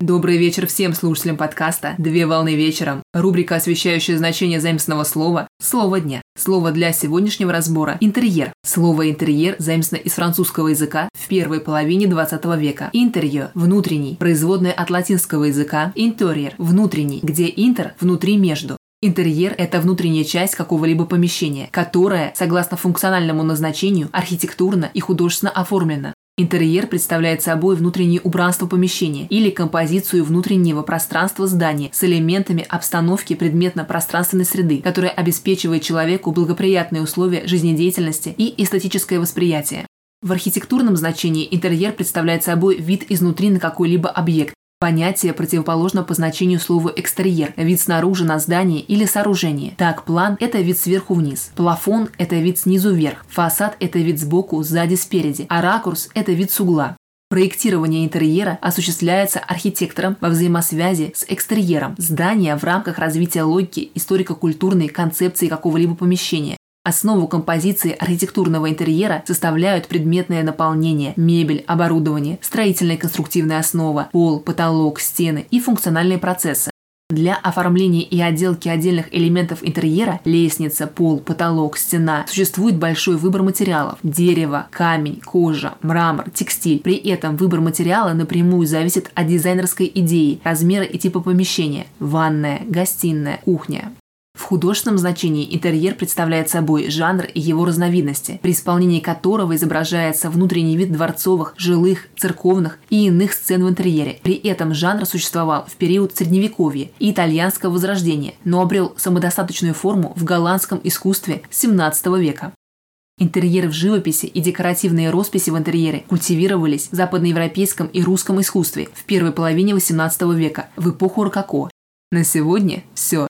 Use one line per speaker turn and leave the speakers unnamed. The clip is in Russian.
Добрый вечер всем слушателям подкаста «Две волны вечером». Рубрика, освещающая значение заимственного слова «Слово дня». Слово для сегодняшнего разбора – интерьер. Слово «интерьер» заимствовано из французского языка в первой половине 20 века. Интерьер – внутренний, производное от латинского языка интерьер – внутренний, где интер – внутри между. Интерьер – это внутренняя часть какого-либо помещения, которая, согласно функциональному назначению, архитектурно и художественно оформлена. Интерьер представляет собой внутреннее убранство помещения или композицию внутреннего пространства здания с элементами обстановки предметно-пространственной среды, которая обеспечивает человеку благоприятные условия жизнедеятельности и эстетическое восприятие. В архитектурном значении интерьер представляет собой вид изнутри на какой-либо объект, Понятие противоположно по значению слову «экстерьер» – вид снаружи на здание или сооружение. Так, план – это вид сверху вниз, плафон – это вид снизу вверх, фасад – это вид сбоку, сзади, спереди, а ракурс – это вид с угла. Проектирование интерьера осуществляется архитектором во взаимосвязи с экстерьером здания в рамках развития логики историко-культурной концепции какого-либо помещения, Основу композиции архитектурного интерьера составляют предметное наполнение, мебель, оборудование, строительная конструктивная основа, пол, потолок, стены и функциональные процессы. Для оформления и отделки отдельных элементов интерьера – лестница, пол, потолок, стена – существует большой выбор материалов – дерево, камень, кожа, мрамор, текстиль. При этом выбор материала напрямую зависит от дизайнерской идеи, размера и типа помещения – ванная, гостиная, кухня. В художественном значении интерьер представляет собой жанр и его разновидности, при исполнении которого изображается внутренний вид дворцовых, жилых, церковных и иных сцен в интерьере. При этом жанр существовал в период Средневековья и итальянского возрождения, но обрел самодостаточную форму в голландском искусстве XVII века. Интерьеры в живописи и декоративные росписи в интерьере культивировались в западноевропейском и русском искусстве в первой половине XVIII века, в эпоху рококо. На сегодня все.